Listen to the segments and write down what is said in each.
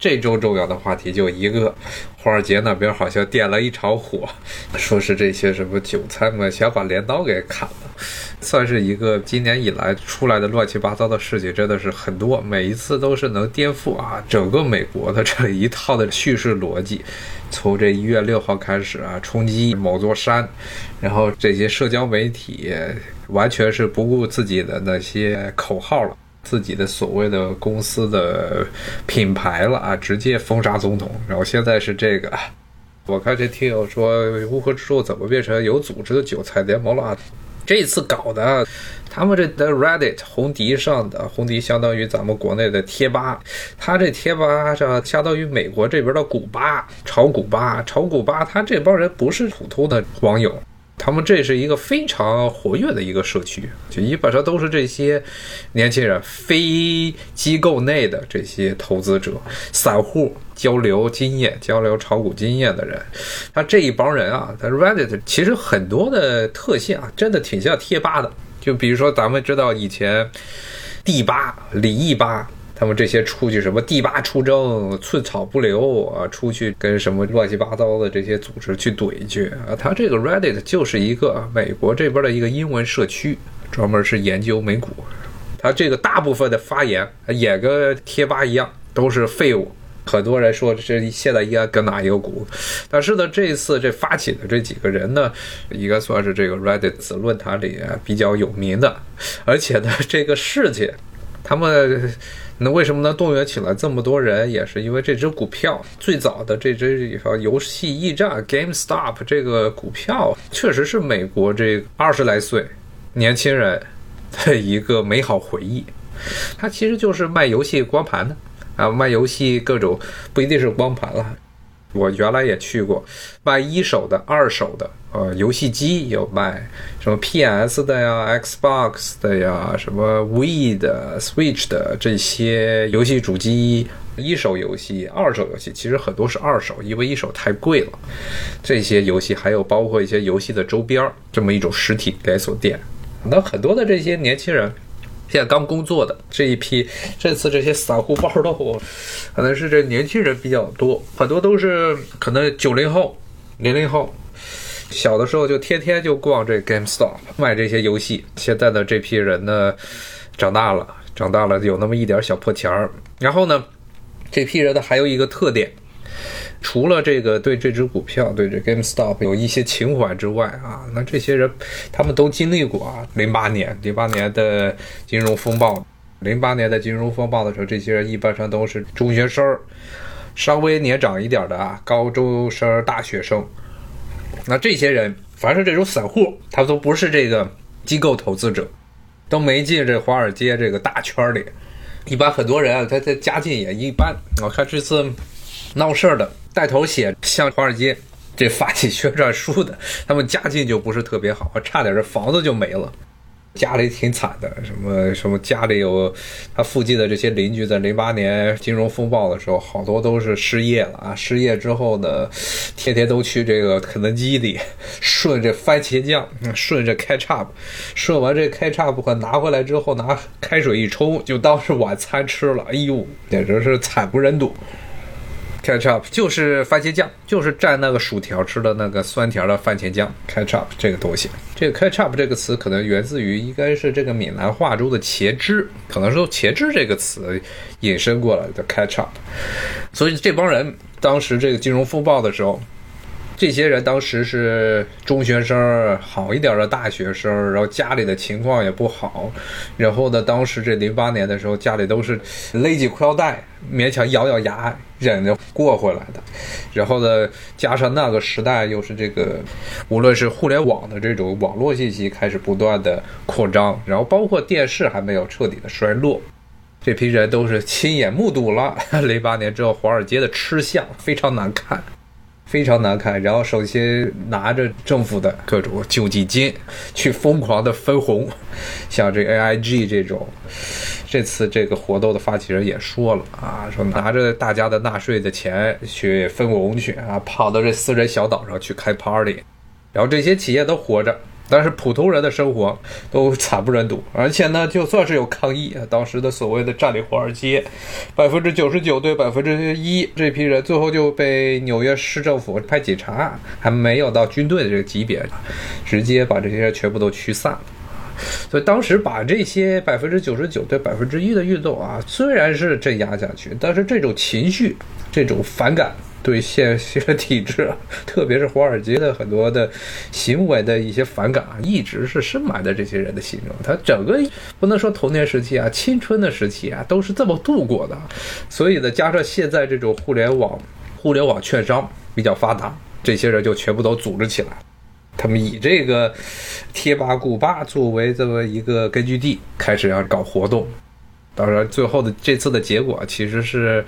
这周重要的话题就一个，华尔街那边好像点了一场火，说是这些什么韭菜们想把镰刀给砍了，算是一个今年以来出来的乱七八糟的事情，真的是很多，每一次都是能颠覆啊整个美国的这一套的叙事逻辑。从这一月六号开始啊，冲击某座山，然后这些社交媒体完全是不顾自己的那些口号了。自己的所谓的公司的品牌了啊，直接封杀总统。然后现在是这个，我看这听友说乌合之众怎么变成有组织的韭菜联盟了啊？这次搞的，他们这的 Reddit 红迪上的红迪相当于咱们国内的贴吧，他这贴吧上相当于美国这边的古巴，炒古巴，炒古巴，他这帮人不是普通的网友。他们这是一个非常活跃的一个社区，就基本上都是这些年轻人、非机构内的这些投资者、散户交流经验、交流炒股经验的人。他这一帮人啊，他 Reddit 其实很多的特性啊，真的挺像贴吧的。就比如说咱们知道以前 D 吧、李毅吧。他们这些出去什么第八出征，寸草不留啊，出去跟什么乱七八糟的这些组织去怼去啊。他这个 Reddit 就是一个美国这边的一个英文社区，专门是研究美股。他这个大部分的发言也跟贴吧一样，都是废物。很多人说这现在应该跟哪一个股，但是呢，这次这发起的这几个人呢，应该算是这个 Reddit 论坛里比较有名的，而且呢，这个事情他们。那为什么能动员起来这么多人？也是因为这只股票最早的这只游戏驿站 GameStop 这个股票，确实是美国这二十来岁年轻人的一个美好回忆。它其实就是卖游戏光盘的啊，卖游戏各种不一定是光盘了。我原来也去过，卖一手的、二手的，呃，游戏机有卖，什么 PS 的呀、Xbox 的呀、什么 We 的、Switch 的这些游戏主机，一手游戏、二手游戏，其实很多是二手，因为一手太贵了。这些游戏还有包括一些游戏的周边，这么一种实体连锁店。那很多的这些年轻人。现在刚工作的这一批，这次这些散户包豆，可能是这年轻人比较多，很多都是可能九零后、零零后，小的时候就天天就逛这 GameStop 卖这些游戏。现在的这批人呢，长大了，长大了有那么一点小破钱儿。然后呢，这批人呢还有一个特点。除了这个对这只股票、对这 GameStop 有一些情怀之外啊，那这些人他们都经历过啊，零八年、零八年的金融风暴，零八年的金融风暴的时候，这些人一般上都是中学生，稍微年长一点的啊，高中生、大学生。那这些人，凡是这种散户，他都不是这个机构投资者，都没进这华尔街这个大圈里。一般很多人啊，他的家境也一般。我看这次闹事儿的。带头写向华尔街这发起宣传书的，他们家境就不是特别好，差点这房子就没了，家里挺惨的。什么什么家里有他附近的这些邻居，在零八年金融风暴的时候，好多都是失业了啊！失业之后呢，天天都去这个肯德基里顺着番茄酱，顺着开叉顺完这 ketchup 拿回来之后，拿开水一冲，就当是晚餐吃了。哎呦，简直是惨不忍睹。Ketchup 就是番茄酱，就是蘸那个薯条吃的那个酸甜的番茄酱。Ketchup 这个东西，这个 Ketchup 这个词可能源自于应该是这个闽南话中的茄汁，可能是茄汁这个词引申过来的 Ketchup。所以这帮人当时这个金融风暴的时候。这些人当时是中学生，好一点的大学生，然后家里的情况也不好，然后呢，当时这零八年的时候，家里都是勒紧裤腰带，勉强咬咬牙忍着过回来的。然后呢，加上那个时代又是这个，无论是互联网的这种网络信息开始不断的扩张，然后包括电视还没有彻底的衰落，这批人都是亲眼目睹了零八年之后华尔街的吃相非常难看。非常难看，然后首先拿着政府的各种救济金去疯狂的分红，像这 AIG 这种，这次这个活动的发起人也说了啊，说拿着大家的纳税的钱去分红去啊，跑到这私人小岛上去开 party，然后这些企业都活着，但是普通人的生活都惨不忍睹，而且呢，就算是有抗议，当时的所谓的占领华尔街，百分之九十九对百分之一这批人，最后就被纽约市政府派警察，还没有到军队的这个级别，直接把这些人全部都驱散了。所以当时把这些百分之九十九对百分之一的运动啊，虽然是镇压下去，但是这种情绪、这种反感。对现 现体制，特别是华尔街的很多的行为的一些反感啊，一直是深埋在这些人的心中。他整个不能说童年时期啊，青春的时期啊，都是这么度过的。所以呢，加上现在这种互联网、互联网券商比较发达，这些人就全部都组织起来，他们以这个贴吧、古吧作为这么一个根据地，开始要搞活动。当然，最后的这次的结果其实是，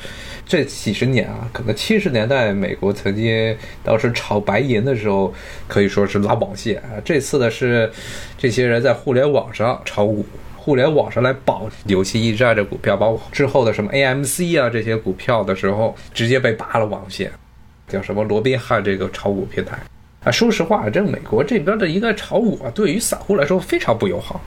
这几十年啊，可能七十年代美国曾经当时炒白银的时候，可以说是拉网线啊。这次的是这些人在互联网上炒股，互联网上来保游戏驿站这股票，包括之后的什么 AMC 啊这些股票的时候，直接被拔了网线，叫什么罗宾汉这个炒股平台啊。说实话，这美国这边的一个炒股啊，对于散户来说非常不友好。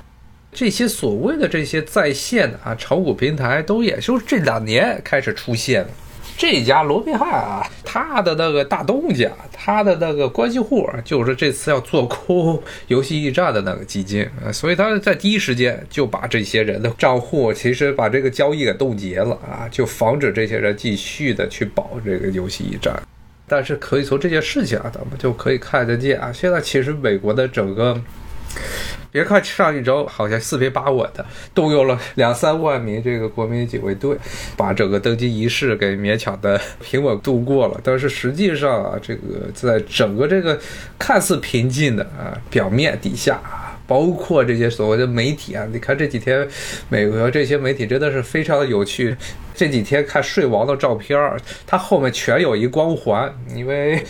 这些所谓的这些在线啊炒股平台，都也就是这两年开始出现了。这家罗宾汉啊，他的那个大东家，他的那个关系户，就是这次要做空游戏驿站的那个基金啊，所以他在第一时间就把这些人的账户，其实把这个交易给冻结了啊，就防止这些人继续的去保这个游戏驿站。但是可以从这件事情啊，咱们就可以看得见啊，现在其实美国的整个。别看上一周好像四平八稳的，动用了两三万名这个国民警卫队，把整个登基仪式给勉强的平稳度过了。但是实际上啊，这个在整个这个看似平静的啊表面底下，包括这些所谓的媒体啊，你看这几天美国这些媒体真的是非常的有趣。这几天看睡王的照片，他后面全有一光环，因为。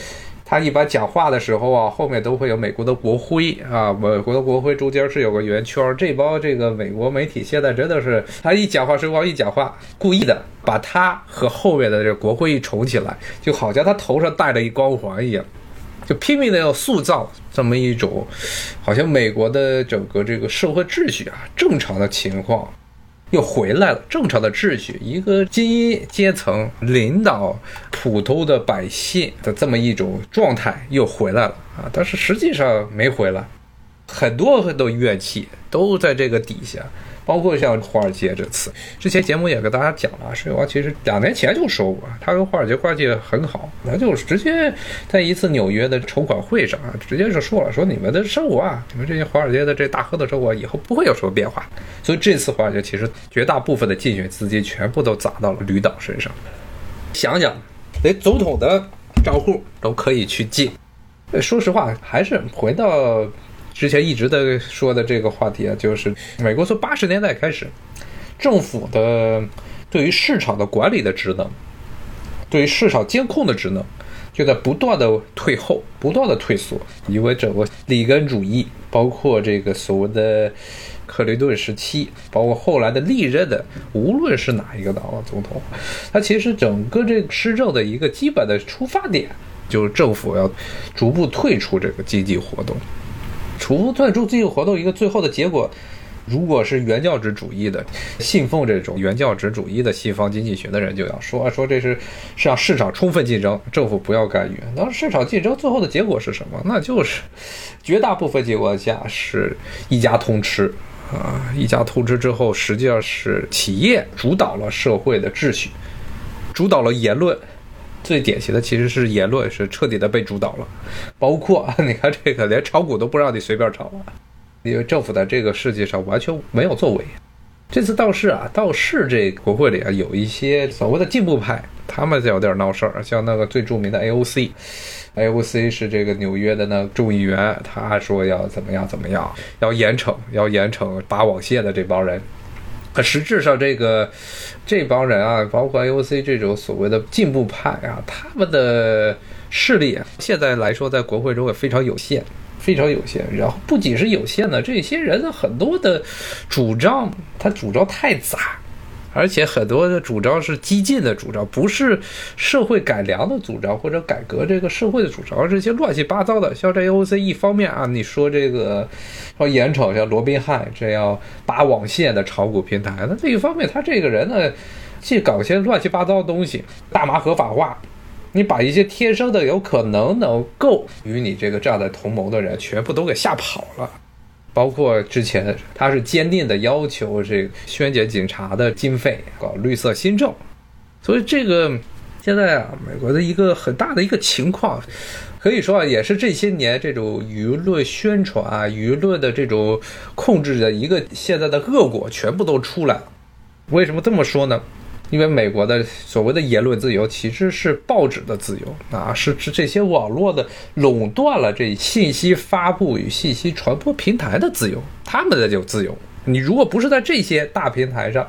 他一般讲话的时候啊，后面都会有美国的国徽啊，美国的国徽中间是有个圆圈。这帮这个美国媒体现在真的是，他一讲话，时光一讲话，故意的把他和后面的这个国徽一重起来，就好像他头上戴了一光环一样，就拼命的要塑造这么一种，好像美国的整个这个社会秩序啊，正常的情况。又回来了，正常的秩序，一个精英阶层领导普通的百姓的这么一种状态又回来了啊！但是实际上没回来，很多很多怨气都在这个底下。包括像华尔街这次，之前节目也跟大家讲了，水王其实两年前就说过，他跟华尔街关系很好，他就直接在一次纽约的筹款会上啊，直接就说了，说你们的生活啊，你们这些华尔街的这大亨的生活以后不会有什么变化。所以这次华尔街其实绝大部分的竞选资金全部都砸到了吕导身上。想想，连总统的账户都可以去进，说实话，还是回到。之前一直在说的这个话题啊，就是美国从八十年代开始，政府的对于市场的管理的职能，对于市场监控的职能，就在不断的退后，不断的退缩。因为整个里根主义，包括这个所谓的克林顿时期，包括后来的历任的，无论是哪一个党的总统，他其实整个这个施政的一个基本的出发点，就是政府要逐步退出这个经济活动。除退出经济活动，一个最后的结果，如果是原教旨主义的，信奉这种原教旨主义的西方经济学的人，就要说说这是是让市场充分竞争，政府不要干预。那市场竞争最后的结果是什么？那就是绝大部分情况下是一家通吃啊，一家通吃之后，实际上是企业主导了社会的秩序，主导了言论。最典型的其实是言论是彻底的被主导了，包括你看这个连炒股都不让你随便炒了，因为政府在这个世界上完全没有作为。这次倒是啊，倒是这国会里啊有一些所谓的进步派，他们有点闹事儿，像那个最著名的 AOC，AOC 是这个纽约的那众议员，他说要怎么样怎么样，要严惩要严惩拔网线的这帮人。可实质上，这个这帮人啊，包括 AOC 这种所谓的进步派啊，他们的势力现在来说，在国会中也非常有限，非常有限。然后不仅是有限的，这些人很多的主张，他主张太杂而且很多的主张是激进的主张，不是社会改良的主张或者改革这个社会的主张，而这些乱七八糟的。像这 AOC 一方面啊，你说这个说眼瞅像罗宾汉这样拔网线的炒股平台，那另一方面他这个人呢，既搞些乱七八糟的东西，大麻合法化。你把一些天生的有可能能够与你这个站在同盟的人全部都给吓跑了，包括之前他是坚定的要求这个削减警察的经费，搞绿色新政，所以这个现在啊，美国的一个很大的一个情况，可以说啊，也是这些年这种舆论宣传啊、舆论的这种控制的一个现在的恶果全部都出来了。为什么这么说呢？因为美国的所谓的言论自由其实是报纸的自由啊，是是这些网络的垄断了这信息发布与信息传播平台的自由，他们的就自由。你如果不是在这些大平台上，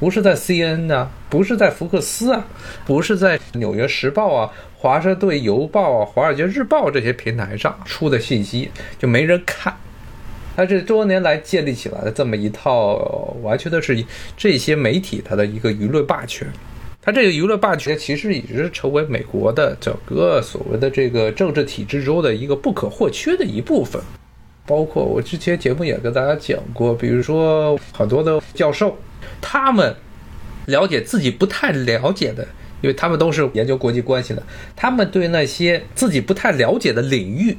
不是在 CNN 啊，不是在福克斯啊，不是在纽约时报啊、华盛顿邮报啊、华尔街日报这些平台上出的信息，就没人看。它这多年来建立起来的这么一套，完全的是这些媒体它的一个舆论霸权。它这个舆论霸权其实已经成为美国的整个所谓的这个政治体制中的一个不可或缺的一部分。包括我之前节目也跟大家讲过，比如说很多的教授，他们了解自己不太了解的，因为他们都是研究国际关系的，他们对那些自己不太了解的领域。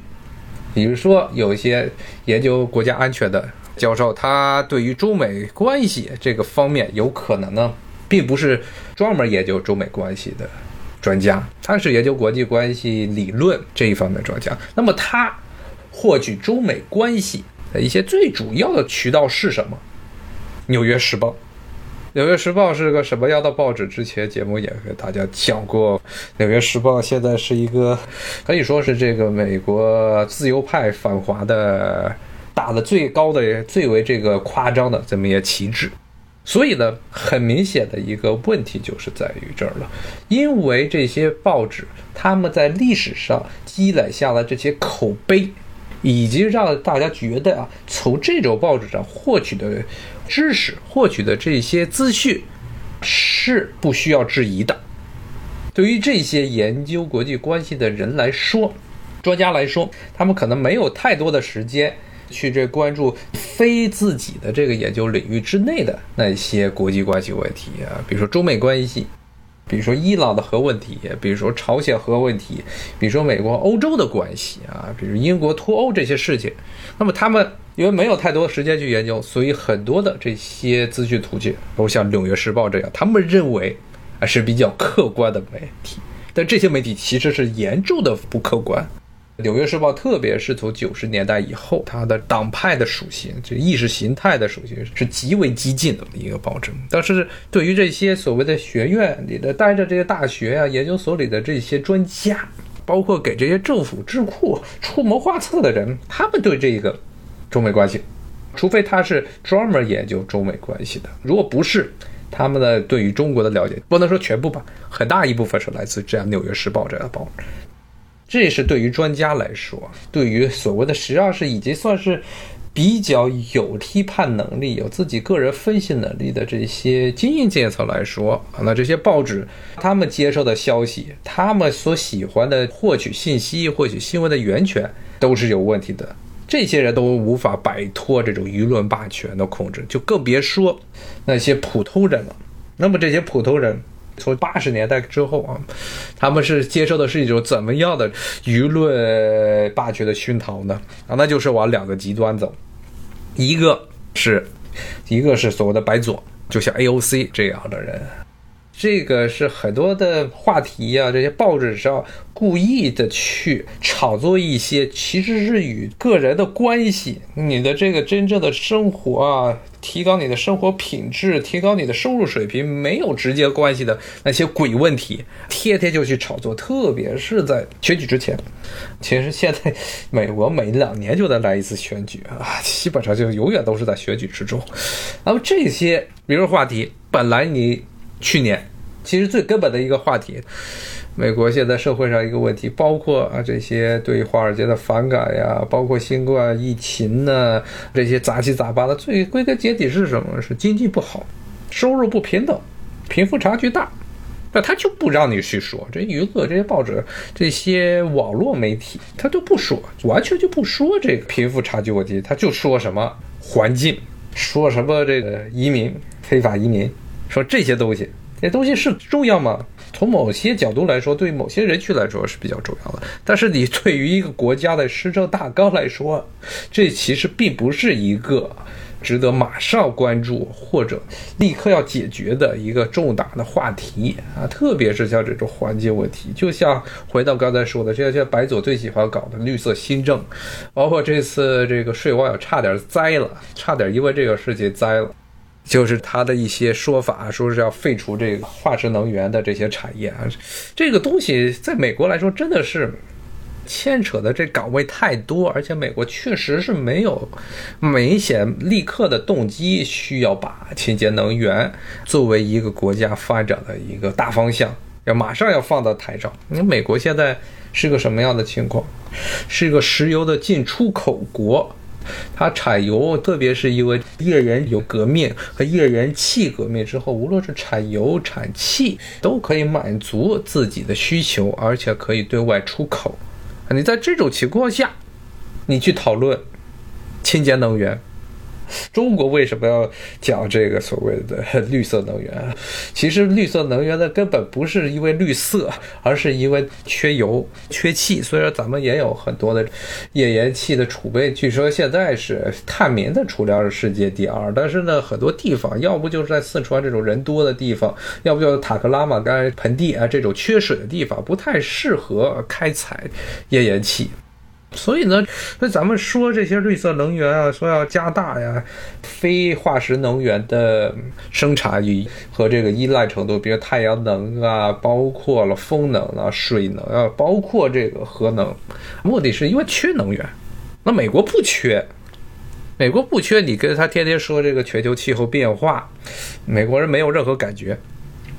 比如说，有一些研究国家安全的教授，他对于中美关系这个方面，有可能呢，并不是专门研究中美关系的专家，他是研究国际关系理论这一方面专家。那么，他获取中美关系的一些最主要的渠道是什么？《纽约时报》。《纽约时报》是个什么样的报纸？之前节目也给大家讲过，《纽约时报》现在是一个可以说是这个美国自由派反华的打的最高的、最为这个夸张的这么一个旗帜。所以呢，很明显的一个问题就是在于这儿了，因为这些报纸他们在历史上积累下了这些口碑，以及让大家觉得啊，从这种报纸上获取的。知识获取的这些资讯是不需要质疑的。对于这些研究国际关系的人来说，专家来说，他们可能没有太多的时间去这关注非自己的这个研究领域之内的那些国际关系问题啊，比如说中美关系。比如说伊朗的核问题，比如说朝鲜核问题，比如说美国欧洲的关系啊，比如英国脱欧这些事情，那么他们因为没有太多的时间去研究，所以很多的这些资讯途径都像《纽约时报》这样，他们认为啊是比较客观的媒体，但这些媒体其实是严重的不客观。《纽约时报》特别是从九十年代以后，它的党派的属性，这意识形态的属性是极为激进的一个报纸。但是对于这些所谓的学院里的、待着这些大学呀、研究所里的这些专家，包括给这些政府智库出谋划策的人，他们对这个中美关系，除非他是专门研究中美关系的，如果不是，他们的对于中国的了解，不能说全部吧，很大一部分是来自这样《纽约时报》这样的报纸。这是对于专家来说，对于所谓的实际上是已经算是比较有批判能力、有自己个人分析能力的这些精英阶层来说，那这些报纸他们接受的消息，他们所喜欢的获取信息、获取新闻的源泉都是有问题的。这些人都无法摆脱这种舆论霸权的控制，就更别说那些普通人了。那么这些普通人。从八十年代之后啊，他们是接受的是一种怎么样的舆论霸权的熏陶呢？啊，那就是往两个极端走，一个是，一个是所谓的白左，就像 AOC 这样的人。这个是很多的话题呀，这些报纸上故意的去炒作一些，其实是与个人的关系、你的这个真正的生活啊，提高你的生活品质、提高你的收入水平没有直接关系的那些鬼问题，天天就去炒作。特别是在选举之前，其实现在美国每两年就得来一次选举啊，基本上就永远都是在选举之中。那么这些比如话题，本来你。去年，其实最根本的一个话题，美国现在社会上一个问题，包括啊这些对华尔街的反感呀，包括新冠疫情呢，这些杂七杂八的，最归根结底是什么？是经济不好。收入不平等，贫富差距大。那他就不让你去说，这娱乐这些报纸、这些网络媒体，他都不说，完全就不说这个贫富差距问题，他就说什么环境，说什么这个移民、非法移民，说这些东西，这东西是重要吗？从某些角度来说，对某些人群来说是比较重要的，但是你对于一个国家的施政大纲来说，这其实并不是一个。值得马上关注或者立刻要解决的一个重大的话题啊，特别是像这种环境问题，就像回到刚才说的，这些白左最喜欢搞的绿色新政，包括这次这个税网也差点栽了，差点因为这个事情栽了，就是他的一些说法，说是要废除这个化石能源的这些产业啊，这个东西在美国来说真的是。牵扯的这岗位太多，而且美国确实是没有明显立刻的动机需要把清洁能源作为一个国家发展的一个大方向，要马上要放到台上。你美国现在是个什么样的情况？是一个石油的进出口国，它产油，特别是因为页岩油革命和页岩气革命之后，无论是产油产气都可以满足自己的需求，而且可以对外出口。你在这种情况下，你去讨论清洁能源，中国为什么要讲这个所谓的 绿色能源？其实绿色能源的根本不是因为绿色，而是因为缺油、缺气。虽然咱们也有很多的页岩气的储备，据说现在是探明的储量是世界第二，但是呢，很多地方要不就是在四川这种人多的地方，要不就是塔克拉玛干盆地啊这种缺水的地方，不太适合开采页岩气。所以呢，那咱们说这些绿色能源啊，说要加大呀，非化石能源的生产与和这个依赖程度，比如太阳能啊，包括了风能啊、水能啊，包括这个核能，目的是因为缺能源。那美国不缺，美国不缺，你跟他天天说这个全球气候变化，美国人没有任何感觉，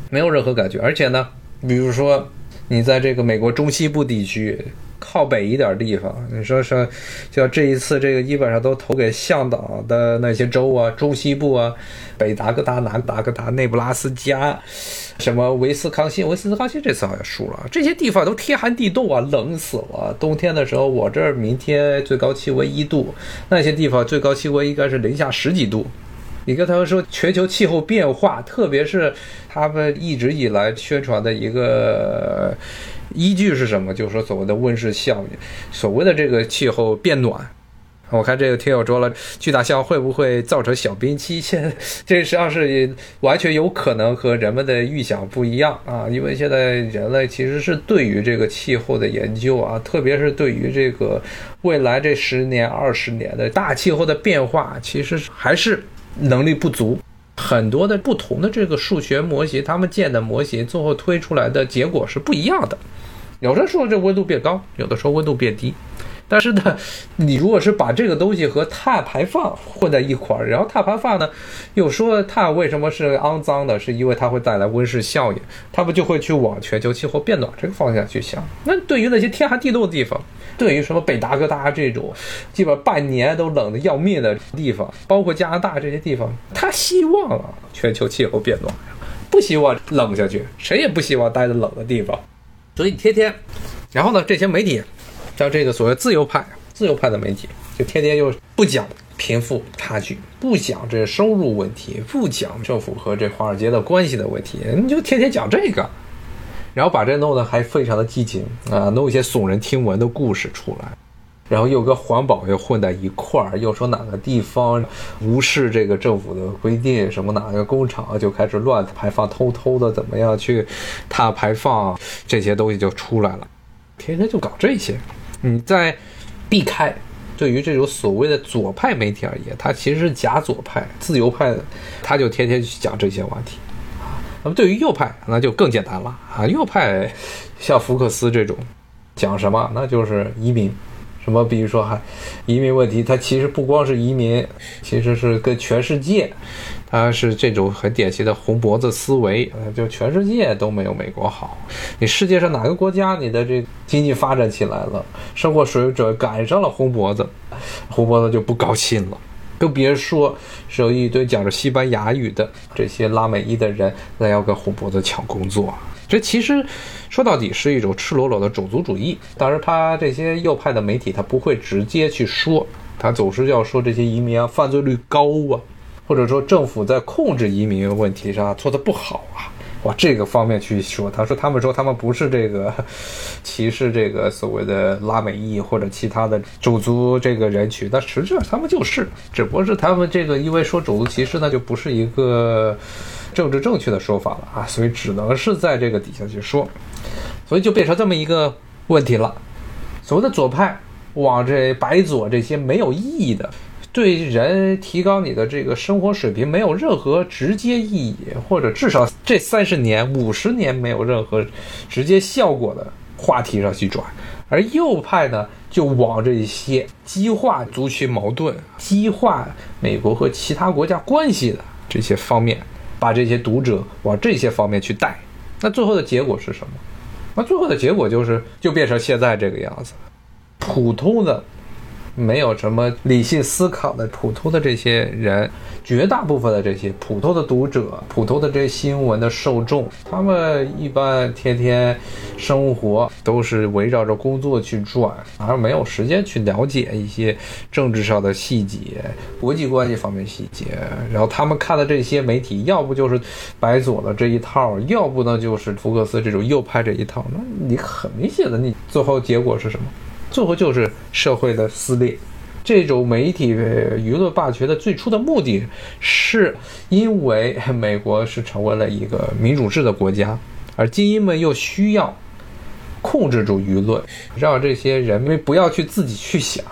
没有任何感觉。而且呢，比如说你在这个美国中西部地区。靠北一点地方，你说说，像这一次这个基本上都投给向导的那些州啊，中西部啊，北达科达、南达科达、内布拉斯加，什么维斯康辛、维斯康辛这次好像输了，这些地方都天寒地冻啊，冷死了。冬天的时候，我这儿明天最高气温一度，那些地方最高气温应该是零下十几度。你跟他们说全球气候变化，特别是他们一直以来宣传的一个。依据是什么？就是说所谓的温室效应，所谓的这个气候变暖。我看这个听友说了，巨大象会不会造成小冰期？现在这实际上是完全有可能和人们的预想不一样啊！因为现在人类其实是对于这个气候的研究啊，特别是对于这个未来这十年、二十年的大气候的变化，其实还是能力不足。很多的不同的这个数学模型，他们建的模型最后推出来的结果是不一样的。有的时候这温度变高，有的时候温度变低，但是呢，你如果是把这个东西和碳排放混在一块儿，然后碳排放呢，又说碳为什么是肮脏的，是因为它会带来温室效应，他们就会去往全球气候变暖这个方向去想。那对于那些天寒地冻的地方，对于什么北达哥大这种基本半年都冷的要命的地方，包括加拿大这些地方，他希望啊全球气候变暖，不希望冷下去，谁也不希望待在冷的地方。所以天天，然后呢，这些媒体，像这个所谓自由派、自由派的媒体，就天天就不讲贫富差距，不讲这收入问题，不讲政府和这华尔街的关系的问题，你就天天讲这个，然后把这弄得还非常的激情啊，弄一些耸人听闻的故事出来。然后又跟环保又混在一块儿，又说哪个地方无视这个政府的规定，什么哪个工厂就开始乱排放，偷偷的怎么样去碳排放，这些东西就出来了，天天就搞这些。你在避开，对于这种所谓的左派媒体而言，他其实是假左派、自由派的，他就天天去讲这些话题啊。那么对于右派，那就更简单了啊，右派像福克斯这种讲什么，那就是移民。什么？比如说，还移民问题，它其实不光是移民，其实是跟全世界，他是这种很典型的红脖子思维，就全世界都没有美国好。你世界上哪个国家，你的这经济发展起来了，生活水准赶上了红脖子，红脖子就不高兴了。更别说是有一堆讲着西班牙语的这些拉美裔的人来要跟红脖子抢工作。这其实说到底是一种赤裸裸的种族主义。当然，他这些右派的媒体他不会直接去说，他总是要说这些移民啊犯罪率高啊，或者说政府在控制移民问题上做的不好啊。往这个方面去说，他说他们说他们不是这个 歧视这个所谓的拉美裔或者其他的种族这个人群，但实际上他们就是，只不过是他们这个因为说种族歧视，那就不是一个政治正确的说法了啊，所以只能是在这个底下去说，所以就变成这么一个问题了。所谓的左派往这白左这些没有意义的。对人提高你的这个生活水平没有任何直接意义，或者至少这三十年、五十年没有任何直接效果的话题上去转，而右派呢，就往这些激化族群矛盾、激化美国和其他国家关系的这些方面，把这些读者往这些方面去带。那最后的结果是什么？那最后的结果就是，就变成现在这个样子，普通的。没有什么理性思考的普通的这些人，绝大部分的这些普通的读者、普通的这些新闻的受众，他们一般天天生活都是围绕着工作去转，而没有时间去了解一些政治上的细节、国际关系方面细节。然后他们看的这些媒体，要不就是白左的这一套，要不呢就是福克斯这种右派这一套。那你很明显的，你最后结果是什么？最后就是社会的撕裂，这种媒体舆论霸权的最初的目的是，因为美国是成为了一个民主制的国家，而精英们又需要控制住舆论，让这些人们不要去自己去想。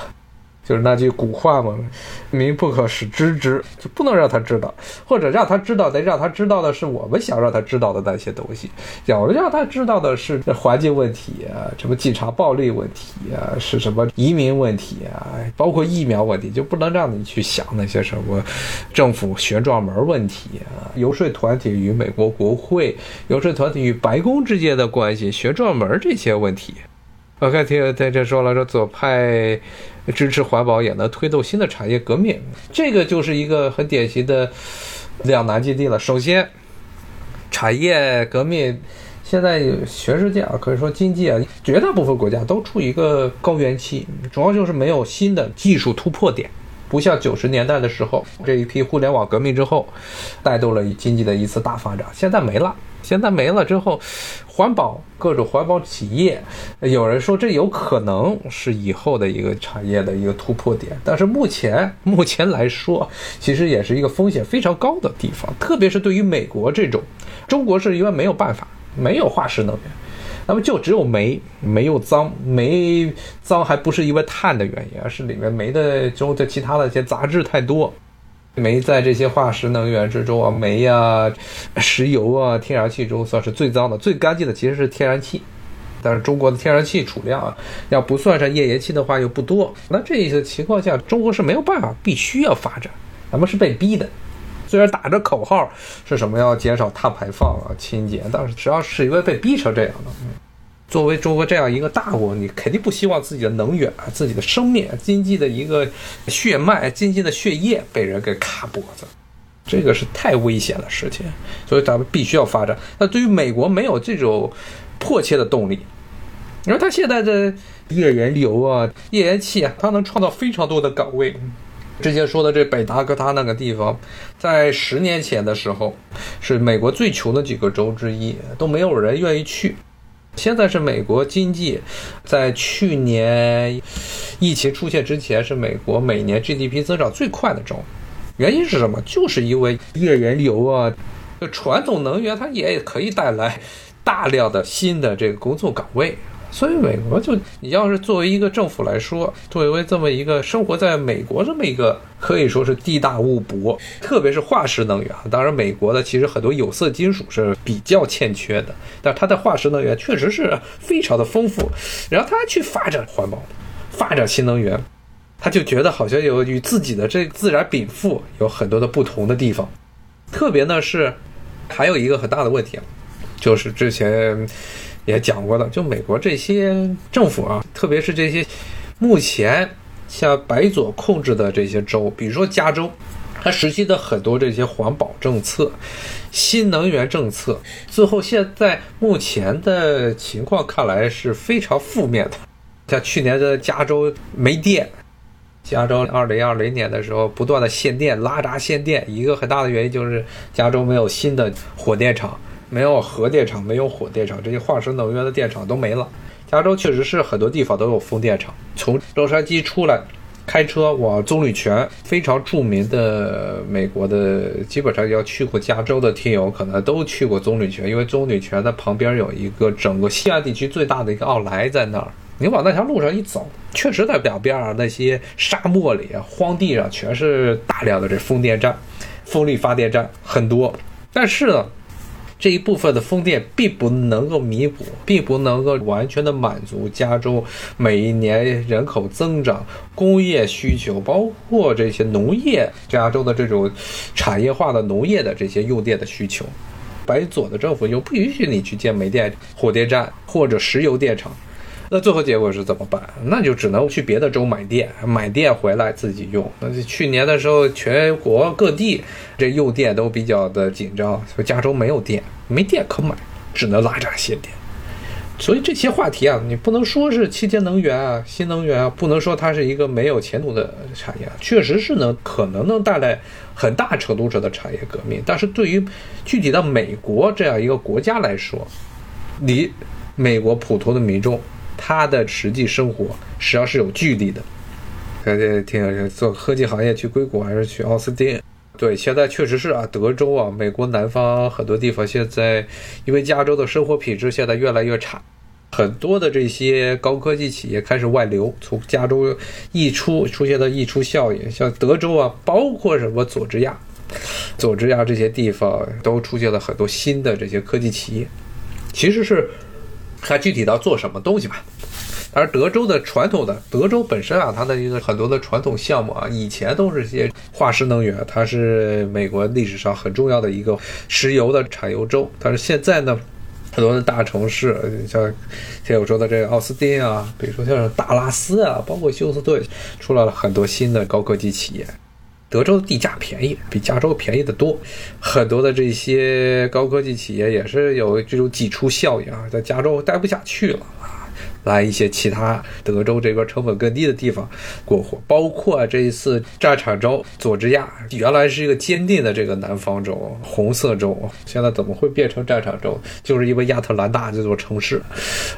就是那句古话嘛，“民不可使知之”，就不能让他知道，或者让他知道，得让他知道的是我们想让他知道的那些东西。要让他知道的是环境问题啊，什么警察暴力问题啊，是什么移民问题啊，包括疫苗问题，就不能让你去想那些什么政府旋转门问题啊，游说团体与美国国会、游说团体与白宫之间的关系、旋转门这些问题。我看听在这说了，说左派。支持环保也能推动新的产业革命，这个就是一个很典型的两难境地了。首先，产业革命现在全世界啊，可以说经济啊，绝大部分国家都处于一个高原期，主要就是没有新的技术突破点，不像九十年代的时候这一批互联网革命之后带动了经济的一次大发展，现在没了。现在没了之后，环保各种环保企业，有人说这有可能是以后的一个产业的一个突破点，但是目前 目前来说，其实也是一个风险非常高的地方，特别是对于美国这种，中国是因为没有办法，没有化石能源，那么就只有煤，煤又脏，煤脏还不是因为碳的原因，而是里面煤的中的其他的一些杂质太多。煤在这些化石能源之中啊，煤呀、石油啊、天然气中算是最脏的，最干净的其实是天然气。但是中国的天然气储量啊，要不算上页岩气的话又不多。那这些情况下，中国是没有办法，必须要发展，咱们是被逼的。虽然打着口号是什么要减少碳排放啊、清洁，但是主要是因为被逼成这样的。作为中国这样一个大国，你肯定不希望自己的能源、自己的生命、经济的一个血脉、经济的血液被人给卡脖子，这个是太危险的事情。所以咱们必须要发展。那对于美国没有这种迫切的动力，你说他现在的页岩油啊、页岩气啊，它能创造非常多的岗位。之前说的这北达科他那个地方，在十年前的时候是美国最穷的几个州之一，都没有人愿意去。现在是美国经济，在去年疫情出现之前，是美国每年 GDP 增长最快的州。原因是什么？就是因为页岩油啊，传统能源它也可以带来大量的新的这个工作岗位。所以美国就，你要是作为一个政府来说，作为这么一个生活在美国这么一个，可以说是地大物博，特别是化石能源。当然，美国的其实很多有色金属是比较欠缺的，但它的化石能源确实是非常的丰富。然后他去发展环保，发展新能源，他就觉得好像有与自己的这自然禀赋有很多的不同的地方。特别呢是，还有一个很大的问题啊，就是之前。也讲过的，就美国这些政府啊，特别是这些目前像白左控制的这些州，比如说加州，它实行的很多这些环保政策、新能源政策，最后现在目前的情况看来是非常负面的。像去年的加州没电，加州二零二零年的时候不断的限电、拉闸限电，一个很大的原因就是加州没有新的火电厂，没有核电厂，没有火电厂，这些化石能源的电厂都没了。加州确实是很多地方都有风电场，从洛杉矶出来，开车往棕榈泉，非常著名的美国的，基本上要去过加州的听友可能都去过棕榈泉，因为棕榈泉的旁边有一个整个西岸地区最大的一个奥莱在那儿。你往那条路上一走，确实在表边儿那些沙漠里、荒地上，全是大量的这风电站、风力发电站很多。但是呢，这一部分的风电并不能够弥补，并不能够完全的满足加州每一年人口增长、工业需求，包括这些农业、加州的这种产业化的农业的这些用电的需求。白左的政府又不允许你去建煤电、火电站或者石油电厂。那最后结果是怎么办？那就只能去别的州买电，买电回来自己用。那就去年的时候，全国各地这用电都比较的紧张，所以加州没有电，没电可买，只能拉闸限电。所以这些话题啊，你不能说是清洁能源啊、新能源啊，不能说它是一个没有前途的产业，确实是能可能能带来很大程度上的产业革命。但是对于具体的美国这样一个国家来说，离美国普通的民众。他的实际生活实际上是有距离的。感觉听做科技行业去硅谷还是去奥斯汀？对，现在确实是啊，德州啊，美国南方很多地方现在因为加州的生活品质现在越来越差，很多的这些高科技企业开始外流，从加州溢出，出现了溢出效应。像德州啊，包括什么佐治亚、佐治亚这些地方都出现了很多新的这些科技企业，其实是。看具体到做什么东西吧。而德州的传统的德州本身啊，它的一个很多的传统项目啊，以前都是些化石能源，它是美国历史上很重要的一个石油的产油州。但是现在呢，很多的大城市，像像我说的这个奥斯汀啊，比如说像达拉斯啊，包括休斯顿，出来了很多新的高科技企业。德州的地价便宜，比加州便宜的多，很多的这些高科技企业也是有这种挤出效应啊，在加州待不下去了。来一些其他德州这边成本更低的地方过活，包括这一次战场州佐治亚，原来是一个坚定的这个南方州，红色州，现在怎么会变成战场州？就是因为亚特兰大这座城市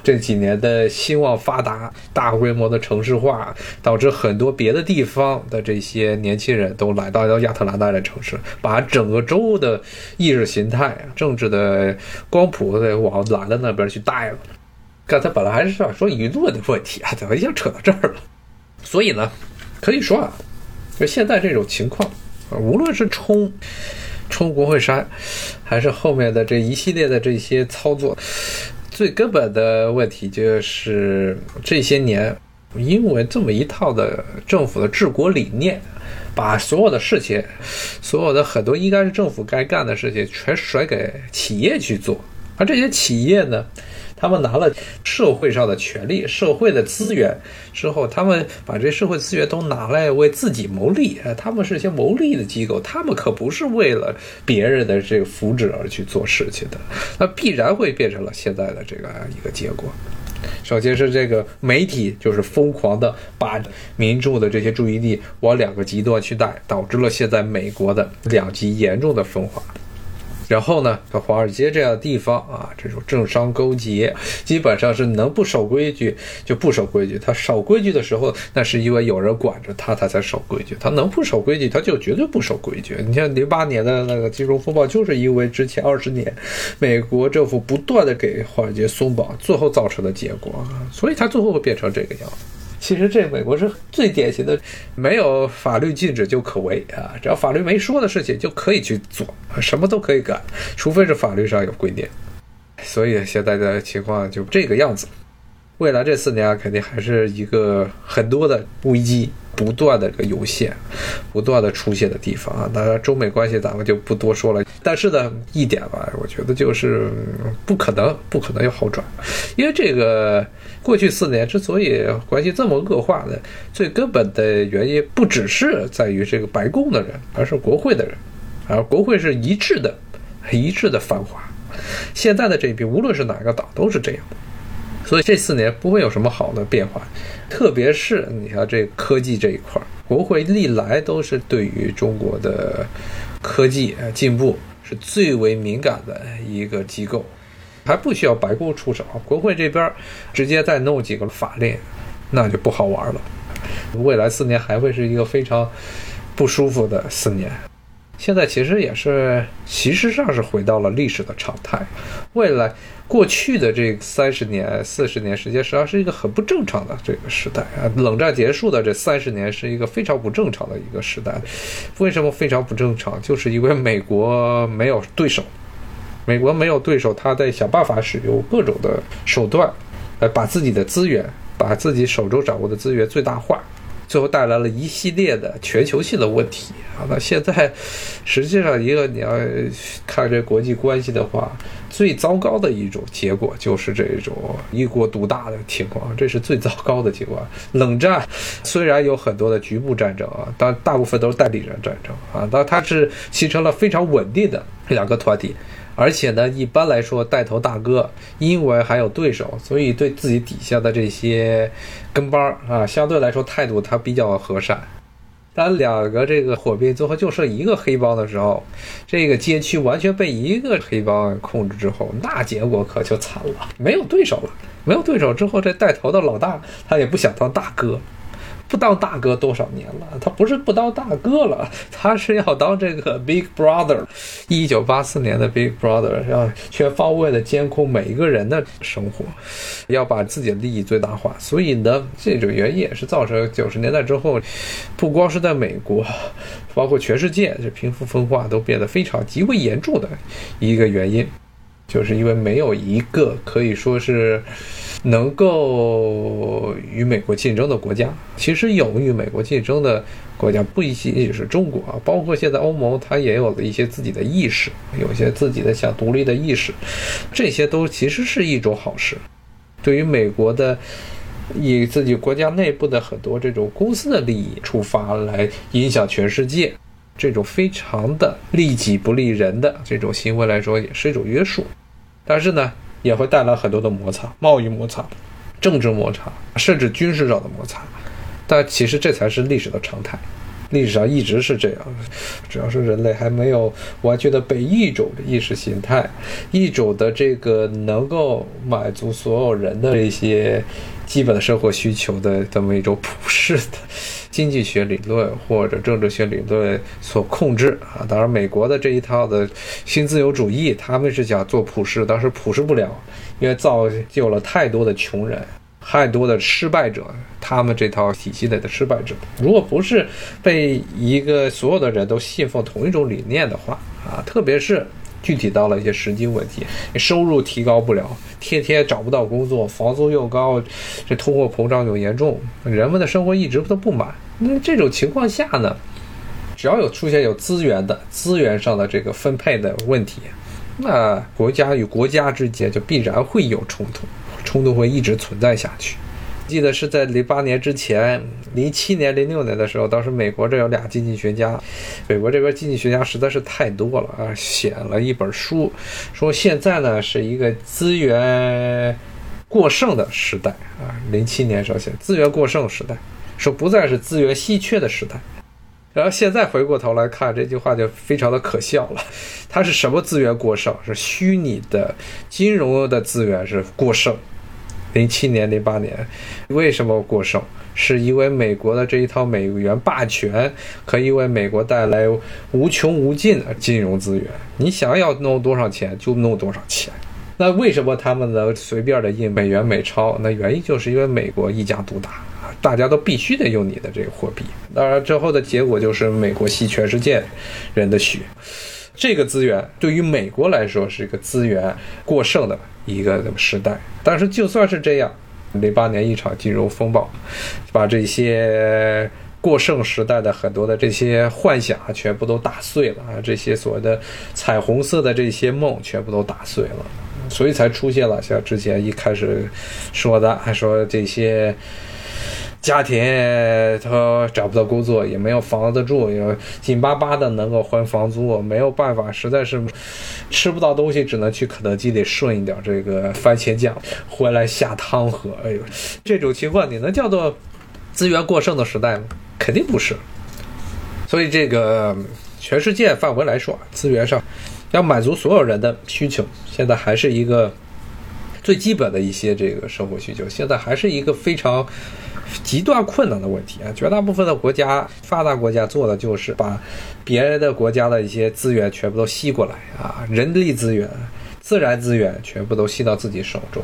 这几年的兴旺发达、大规模的城市化，导致很多别的地方的这些年轻人都来到亚特兰大的城市，把整个州的意识形态、政治的光谱得往蓝的那边去带了。刚才本来还是想说舆论的问题啊，怎么一下扯到这儿了？所以呢，可以说啊，就现在这种情况，无论是冲冲国会山，还是后面的这一系列的这些操作，最根本的问题就是这些年因为这么一套的政府的治国理念，把所有的事情，所有的很多应该是政府该干的事情，全甩给企业去做，而这些企业呢？他们拿了社会上的权利、社会的资源之后，他们把这社会资源都拿来为自己谋利。他们是一些谋利的机构，他们可不是为了别人的这个福祉而去做事情的。那必然会变成了现在的这个一个结果。首先是这个媒体就是疯狂的把民众的这些注意力往两个极端去带，导致了现在美国的两极严重的分化。然后呢，像华尔街这样的地方啊，这种政商勾结，基本上是能不守规矩就不守规矩。他守规矩的时候，那是因为有人管着他，他才守规矩。他能不守规矩，他就绝对不守规矩。你像零八年的那个金融风暴，就是因为之前二十年美国政府不断的给华尔街松绑，最后造成的结果，所以他最后会变成这个样子。其实这美国是最典型的，没有法律禁止就可为啊，只要法律没说的事情就可以去做，什么都可以干，除非是法律上有规定。所以现在的情况就这个样子。未来这四年，肯定还是一个很多的危机不断的这个涌现，不断的出现的地方啊。当然，中美关系咱们就不多说了。但是呢，一点吧，我觉得就是不可能，不可能有好转，因为这个过去四年之所以关系这么恶化的，最根本的原因不只是在于这个白宫的人，而是国会的人，而国会是一致的、一致的反华。现在的这一批，无论是哪个党，都是这样。所以这四年不会有什么好的变化，特别是你看这科技这一块，国会历来都是对于中国的科技进步是最为敏感的一个机构，还不需要白宫出手，国会这边直接再弄几个法令，那就不好玩了。未来四年还会是一个非常不舒服的四年。现在其实也是，其实上是回到了历史的常态。未来过去的这三十年、四十年时间，实际上是一个很不正常的这个时代啊。冷战结束的这三十年是一个非常不正常的一个时代。为什么非常不正常？就是因为美国没有对手，美国没有对手，他在想办法使用各种的手段，来把自己的资源，把自己手中掌握的资源最大化。最后带来了一系列的全球性的问题啊！那现在，实际上一个你要看这国际关系的话，最糟糕的一种结果就是这种一国独大的情况，这是最糟糕的情况。冷战虽然有很多的局部战争啊，但大部分都是代理人战争啊，但它是形成了非常稳定的两个团体。而且呢，一般来说，带头大哥因为还有对手，所以对自己底下的这些跟班儿啊，相对来说态度他比较和善。当两个这个火并最后就剩一个黑帮的时候，这个街区完全被一个黑帮控制之后，那结果可就惨了，没有对手了。没有对手之后，这带头的老大他也不想当大哥。不当大哥多少年了？他不是不当大哥了，他是要当这个 Big Brother。一九八四年的 Big Brother 要全方位的监控每一个人的生活，要把自己的利益最大化。所以呢，这种原因也是造成九十年代之后，不光是在美国，包括全世界，这贫富分化都变得非常极为严重的一个原因，就是因为没有一个可以说是。能够与美国竞争的国家，其实有与美国竞争的国家不仅仅是中国啊，包括现在欧盟，它也有了一些自己的意识，有些自己的想独立的意识，这些都其实是一种好事。对于美国的以自己国家内部的很多这种公司的利益出发来影响全世界，这种非常的利己不利人的这种行为来说，也是一种约束。但是呢？也会带来很多的摩擦，贸易摩擦、政治摩擦，甚至军事上的摩擦。但其实这才是历史的常态，历史上一直是这样。只要是人类还没有完全的被一种的意识形态、一种的这个能够满足所有人的这些基本的生活需求的这么一种普世的。经济学理论或者政治学理论所控制啊，当然美国的这一套的新自由主义，他们是想做普世，但是普世不了，因为造就了太多的穷人，太多的失败者，他们这套体系内的失败者，如果不是被一个所有的人都信奉同一种理念的话啊，特别是。具体到了一些实际问题，收入提高不了，天天找不到工作，房租又高，这通货膨胀又严重，人们的生活一直都不满。那这种情况下呢，只要有出现有资源的资源上的这个分配的问题，那国家与国家之间就必然会有冲突，冲突会一直存在下去。记得是在零八年之前，零七年、零六年的时候，当时美国这有俩经济学家，美国这边经济学家实在是太多了啊，写了一本书，说现在呢是一个资源过剩的时代啊。零七年时候写资源过剩时代，说不再是资源稀缺的时代。然后现在回过头来看这句话就非常的可笑了，它是什么资源过剩？是虚拟的金融的资源是过剩。零七年、零八年，为什么过剩？是因为美国的这一套美元霸权，可以为美国带来无穷无尽的金融资源。你想要弄多少钱就弄多少钱。那为什么他们能随便的印美元美钞？那原因就是因为美国一家独大，大家都必须得用你的这个货币。当然，最后的结果就是美国吸全世界人的血。这个资源对于美国来说是一个资源过剩的一个时代，但是就算是这样，零八年一场金融风暴，把这些过剩时代的很多的这些幻想，全部都打碎了啊！这些所谓的彩虹色的这些梦，全部都打碎了，所以才出现了像之前一开始说的，还说这些。家庭他找不到工作，也没有房子住，也紧巴巴的能够还房租，没有办法，实在是吃不到东西，只能去肯德基里顺一点这个番茄酱回来下汤喝。哎呦，这种情况你能叫做资源过剩的时代吗？肯定不是。所以这个全世界范围来说，资源上要满足所有人的需求，现在还是一个最基本的一些这个生活需求，现在还是一个非常。极端困难的问题啊！绝大部分的国家，发达国家做的就是把别人的国家的一些资源全部都吸过来啊，人力资源。自然资源全部都吸到自己手中，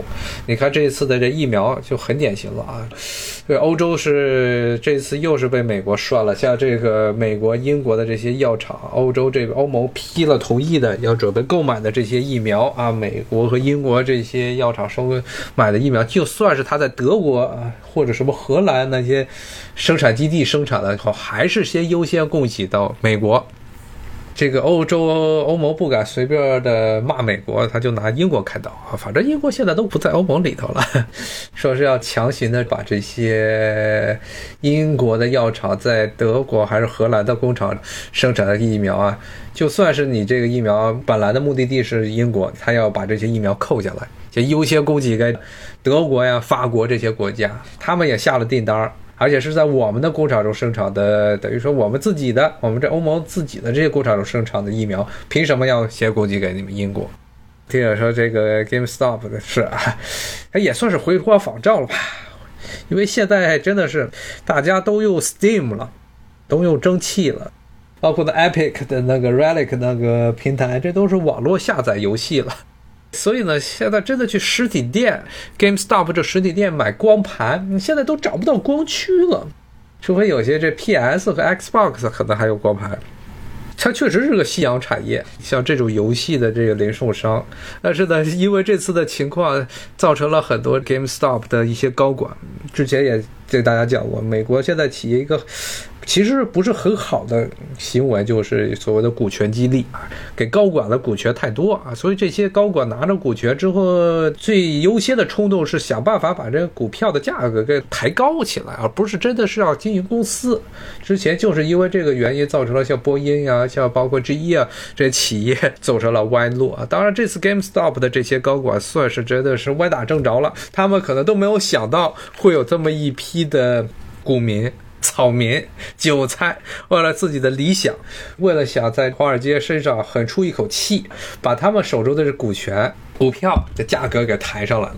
你看这一次的这疫苗就很典型了啊！对，欧洲是这次又是被美国涮了，像这个美国、英国的这些药厂，欧洲这个欧盟批了同意的要准备购买的这些疫苗啊，美国和英国这些药厂收买的疫苗，就算是他在德国啊或者什么荷兰那些生产基地生产的，还是先优先供给到美国。这个欧洲欧盟不敢随便的骂美国，他就拿英国开刀啊。反正英国现在都不在欧盟里头了，说是要强行的把这些英国的药厂在德国还是荷兰的工厂生产的疫苗啊，就算是你这个疫苗本来的目的地是英国，他要把这些疫苗扣下来，就优先供给给德国呀、法国这些国家，他们也下了订单。而且是在我们的工厂中生产的，等于说我们自己的，我们这欧盟自己的这些工厂中生产的疫苗，凭什么要先供给给你们英国？听者说这个 GameStop 的是啊，它也算是回光返照了吧？因为现在真的是大家都用 Steam 了，都用蒸汽了，包括的 Epic 的那个 Relic 那个平台，这都是网络下载游戏了。所以呢，现在真的去实体店，GameStop 这实体店买光盘，你现在都找不到光驱了，除非有些这 PS 和 Xbox 可能还有光盘。它确实是个夕阳产业，像这种游戏的这个零售商，但是呢，因为这次的情况，造成了很多 GameStop 的一些高管，之前也给大家讲过，美国现在企业一个。其实不是很好的行为，就是所谓的股权激励啊，给高管的股权太多啊，所以这些高管拿着股权之后，最优先的冲动是想办法把这个股票的价格给抬高起来，而不是真的是要经营公司。之前就是因为这个原因，造成了像波音呀、像包括 GE 啊这些企业走上了歪路啊。当然，这次 GameStop 的这些高管算是真的是歪打正着了，他们可能都没有想到会有这么一批的股民。草民、韭菜，为了自己的理想，为了想在华尔街身上狠出一口气，把他们手中的这股权、股票的价格给抬上来了。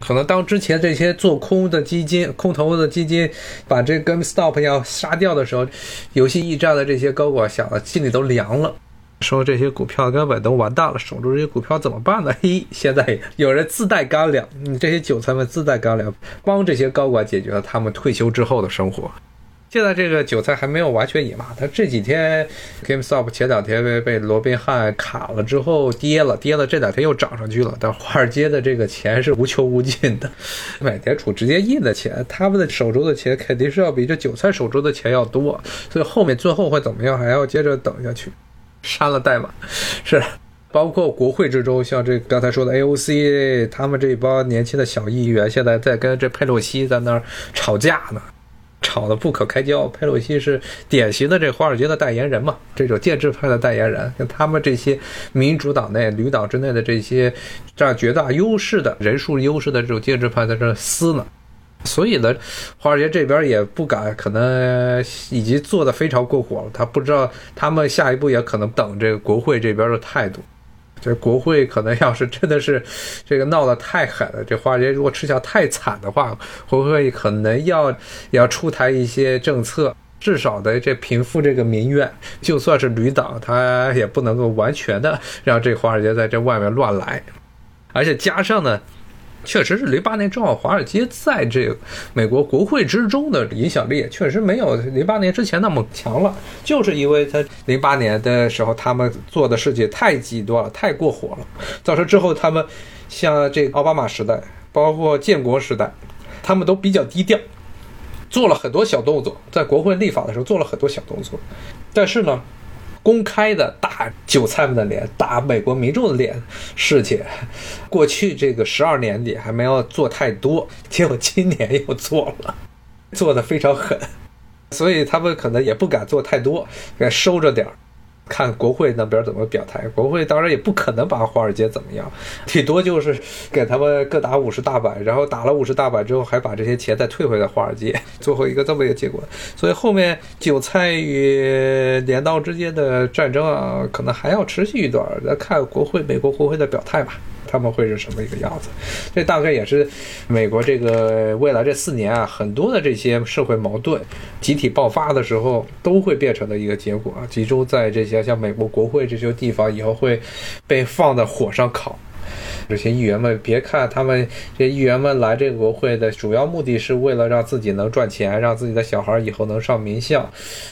可能当之前这些做空的基金、空头的基金把这 GameStop 要杀掉的时候，游戏驿站的这些高管想的心里都凉了，说这些股票根本都完蛋了，守住这些股票怎么办呢？嘿，现在有人自带干粮，你这些韭菜们自带干粮，帮这些高管解决了他们退休之后的生活。现在这个韭菜还没有完全野马，他这几天 GameStop 前两天被被罗宾汉卡了之后跌了，跌了这两天又涨上去了。但华尔街的这个钱是无穷无尽的，美联储直接印的钱，他们的手中的钱肯定是要比这韭菜手中的钱要多，所以后面最后会怎么样，还要接着等下去。删了代码，是包括国会之中，像这刚才说的 AOC，他们这帮年轻的小议员现在在跟这佩洛西在那儿吵架呢。吵得不可开交，佩洛西是典型的这华尔街的代言人嘛，这种建制派的代言人，跟他们这些民主党内、旅党之内的这些占绝大优势的人数优势的这种建制派在这撕呢，所以呢，华尔街这边也不敢，可能已经做的非常过火了，他不知道他们下一步也可能等这个国会这边的态度。这国会可能要是真的是这个闹得太狠了，这华尔街如果吃相太惨的话，国会可能要要出台一些政策，至少的这平复这个民怨。就算是旅党，他也不能够完全的让这华尔街在这外面乱来，而且加上呢。确实是零八年正好华尔街在这个美国国会之中的影响力也确实没有零八年之前那么强了，就是因为他零八年的时候他们做的事情太极端了，太过火了，造成之后他们像这奥巴马时代，包括建国时代，他们都比较低调，做了很多小动作，在国会立法的时候做了很多小动作，但是呢，公开的打韭菜们的脸、打美国民众的脸事情，过去这个十二年里还没有做太多，结果今年又做了，做的非常狠，所以他们可能也不敢做太多，该收着点儿。看国会那边怎么表态，国会当然也不可能把华尔街怎么样，顶多就是给他们各打五十大板，然后打了五十大板之后，还把这些钱再退回到华尔街，最后一个这么一个结果。所以后面韭菜与镰刀之间的战争啊，可能还要持续一段，再看国会美国国会的表态吧。他们会是什么一个样子？这大概也是美国这个未来这四年啊，很多的这些社会矛盾集体爆发的时候，都会变成的一个结果啊。集中在这些像美国国会这些地方，以后会被放在火上烤。这些议员们，别看他们这议员们来这个国会的主要目的是为了让自己能赚钱，让自己的小孩以后能上名校，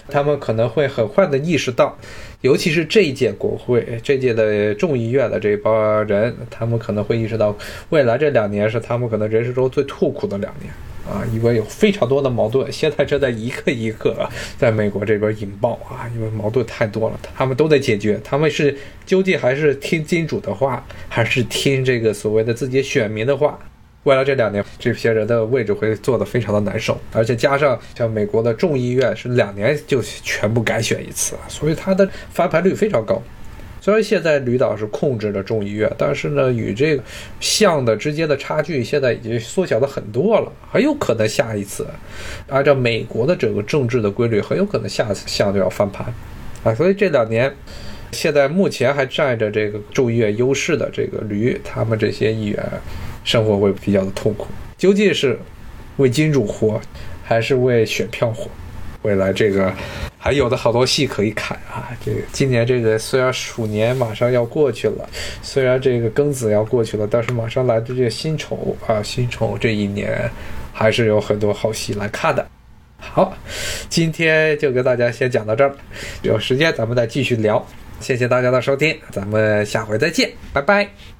他们可能会很快的意识到。尤其是这一届国会，这届的众议院的这帮人，他们可能会意识到，未来这两年是他们可能人生中最痛苦的两年啊，因为有非常多的矛盾，现在正在一个一个在美国这边引爆啊，因为矛盾太多了，他们都得解决。他们是究竟还是听金主的话，还是听这个所谓的自己选民的话？未来这两年，这些人的位置会做得非常的难受，而且加上像美国的众议院是两年就全部改选一次，所以它的翻盘率非常高。虽然现在吕导是控制着众议院，但是呢，与这个像的之间的差距现在已经缩小的很多了，很有可能下一次，按照美国的整个政治的规律，很有可能下次像就要翻盘啊。所以这两年，现在目前还占着这个众议院优势的这个驴，他们这些议员。生活会比较的痛苦，究竟是为金主活，还是为选票活？未来这个还有的好多戏可以看啊！这个今年这个虽然鼠年马上要过去了，虽然这个庚子要过去了，但是马上来的这个辛丑啊，辛丑这一年还是有很多好戏来看的。好，今天就跟大家先讲到这儿，有时间咱们再继续聊。谢谢大家的收听，咱们下回再见，拜拜。